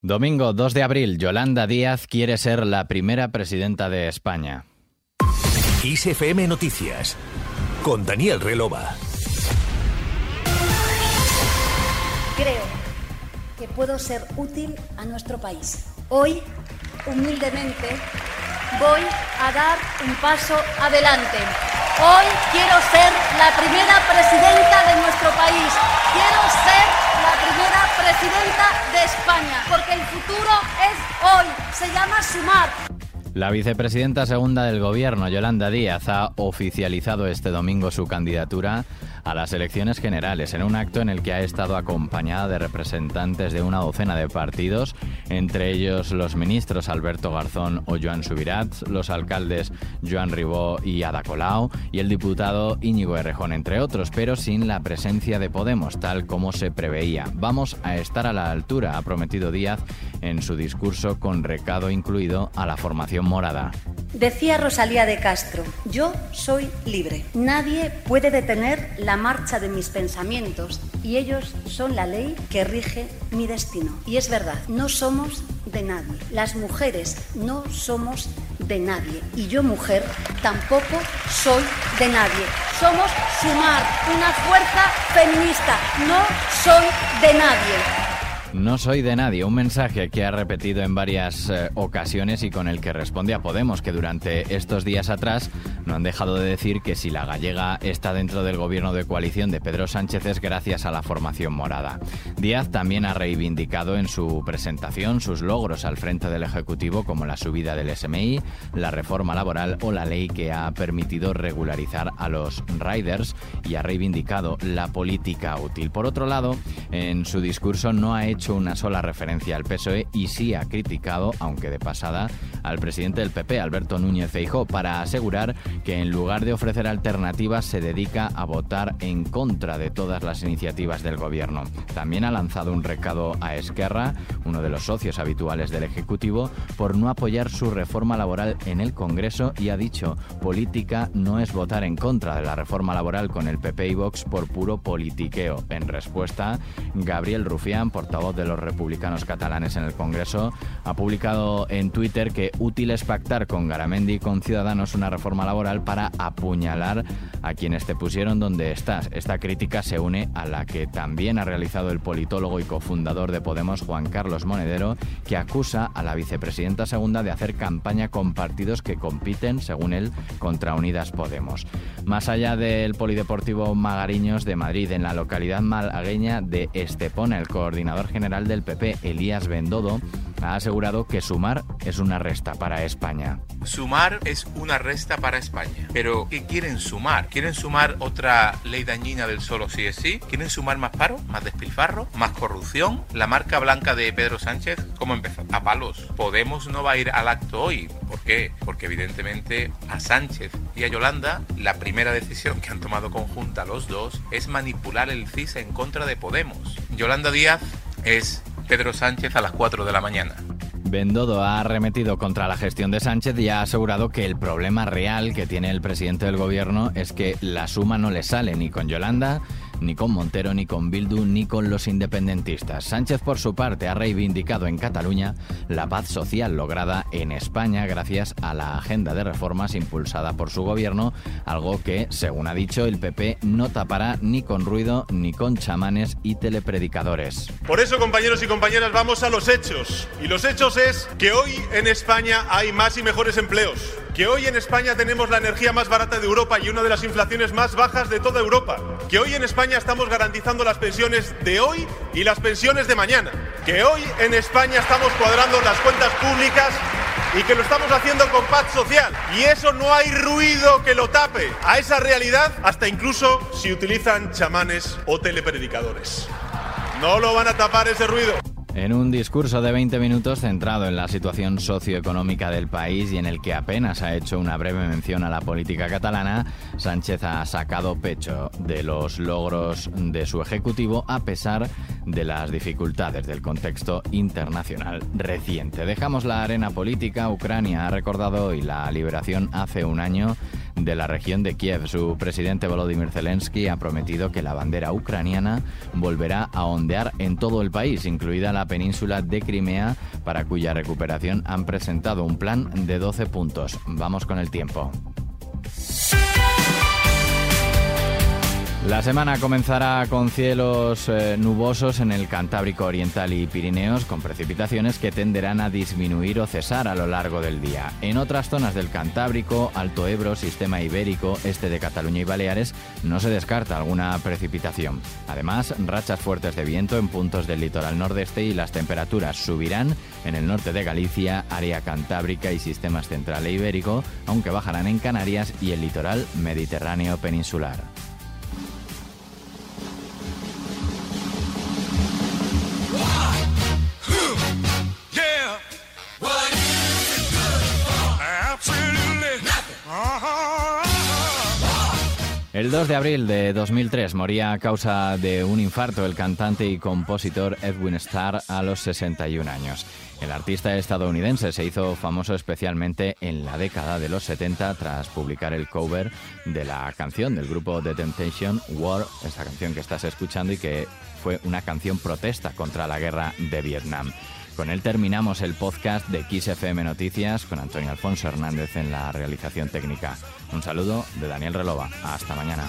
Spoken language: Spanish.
Domingo 2 de abril, Yolanda Díaz quiere ser la primera presidenta de España. ISFM Noticias con Daniel Relova. Creo que puedo ser útil a nuestro país. Hoy, humildemente, voy a dar un paso adelante. Hoy quiero ser la primera presidenta La vicepresidenta segunda del Gobierno, Yolanda Díaz, ha oficializado este domingo su candidatura a las elecciones generales en un acto en el que ha estado acompañada de representantes de una docena de partidos, entre ellos los ministros Alberto Garzón o Joan Subirat, los alcaldes Joan Ribó y Ada Colau y el diputado Íñigo Errejón, entre otros, pero sin la presencia de Podemos, tal como se preveía. Vamos a estar a la altura, ha prometido Díaz en su discurso con recado incluido a la formación morada. Decía Rosalía de Castro, yo soy libre. Nadie puede detener la marcha de mis pensamientos y ellos son la ley que rige mi destino. Y es verdad, no somos de nadie. Las mujeres no somos de nadie. Y yo, mujer, tampoco soy de nadie. Somos Sumar, una fuerza feminista. No soy de nadie. No soy de nadie, un mensaje que ha repetido en varias eh, ocasiones y con el que responde a Podemos, que durante estos días atrás no han dejado de decir que si la gallega está dentro del gobierno de coalición de Pedro Sánchez es gracias a la formación morada. Díaz también ha reivindicado en su presentación sus logros al frente del Ejecutivo como la subida del SMI, la reforma laboral o la ley que ha permitido regularizar a los riders y ha reivindicado la política útil. Por otro lado, en su discurso no ha hecho hecho una sola referencia al PSOE y sí ha criticado, aunque de pasada, al presidente del PP, Alberto Núñez Feijó, para asegurar que en lugar de ofrecer alternativas se dedica a votar en contra de todas las iniciativas del gobierno. También ha lanzado un recado a Esquerra, uno de los socios habituales del Ejecutivo, por no apoyar su reforma laboral en el Congreso y ha dicho, política no es votar en contra de la reforma laboral con el PP y Vox por puro politiqueo. En respuesta, Gabriel Rufián, portavoz de los republicanos catalanes en el Congreso, ha publicado en Twitter que útil es pactar con Garamendi y con Ciudadanos una reforma laboral para apuñalar a quienes te pusieron donde estás. Esta crítica se une a la que también ha realizado el politólogo y cofundador de Podemos, Juan Carlos Monedero, que acusa a la vicepresidenta segunda de hacer campaña con partidos que compiten, según él, contra Unidas Podemos. Más allá del Polideportivo Magariños de Madrid, en la localidad malagueña de Estepona, el coordinador general del PP, Elías Bendodo, ha asegurado que sumar es una resta para España. Sumar es una resta para España. Pero ¿qué quieren sumar? ¿Quieren sumar otra ley dañina del solo sí es sí? ¿Quieren sumar más paro, más despilfarro, más corrupción? ¿La marca blanca de Pedro Sánchez? ¿Cómo empezó? A palos. Podemos no va a ir al acto hoy. ¿Por qué? Porque evidentemente a Sánchez y a Yolanda la primera decisión que han tomado conjunta los dos es manipular el CIS en contra de Podemos. Yolanda Díaz es Pedro Sánchez a las 4 de la mañana. Bendodo ha arremetido contra la gestión de Sánchez y ha asegurado que el problema real que tiene el presidente del gobierno es que la suma no le sale ni con Yolanda ni con Montero, ni con Bildu, ni con los independentistas. Sánchez, por su parte, ha reivindicado en Cataluña la paz social lograda en España gracias a la agenda de reformas impulsada por su gobierno, algo que, según ha dicho, el PP no tapará ni con ruido ni con chamanes y telepredicadores. Por eso, compañeros y compañeras, vamos a los hechos. Y los hechos es que hoy en España hay más y mejores empleos que hoy en España tenemos la energía más barata de Europa y una de las inflaciones más bajas de toda Europa, que hoy en España estamos garantizando las pensiones de hoy y las pensiones de mañana, que hoy en España estamos cuadrando las cuentas públicas y que lo estamos haciendo con paz social. Y eso no hay ruido que lo tape a esa realidad, hasta incluso si utilizan chamanes o telepredicadores. No lo van a tapar ese ruido. En un discurso de 20 minutos centrado en la situación socioeconómica del país y en el que apenas ha hecho una breve mención a la política catalana, Sánchez ha sacado pecho de los logros de su ejecutivo a pesar de las dificultades del contexto internacional reciente. Dejamos la arena política. Ucrania ha recordado hoy la liberación hace un año de la región de Kiev. Su presidente Volodymyr Zelensky ha prometido que la bandera ucraniana volverá a ondear en todo el país, incluida la península de Crimea, para cuya recuperación han presentado un plan de 12 puntos. Vamos con el tiempo. La semana comenzará con cielos eh, nubosos en el Cantábrico Oriental y Pirineos, con precipitaciones que tenderán a disminuir o cesar a lo largo del día. En otras zonas del Cantábrico, Alto Ebro, Sistema Ibérico, este de Cataluña y Baleares, no se descarta alguna precipitación. Además, rachas fuertes de viento en puntos del litoral nordeste y las temperaturas subirán en el norte de Galicia, área cantábrica y sistemas central e ibérico, aunque bajarán en Canarias y el litoral mediterráneo peninsular. El 2 de abril de 2003 moría a causa de un infarto el cantante y compositor Edwin Starr a los 61 años. El artista estadounidense se hizo famoso especialmente en la década de los 70 tras publicar el cover de la canción del grupo The Temptation War, esta canción que estás escuchando y que fue una canción protesta contra la guerra de Vietnam. Con él terminamos el podcast de XFM Noticias con Antonio Alfonso Hernández en la realización técnica. Un saludo de Daniel Relova. Hasta mañana.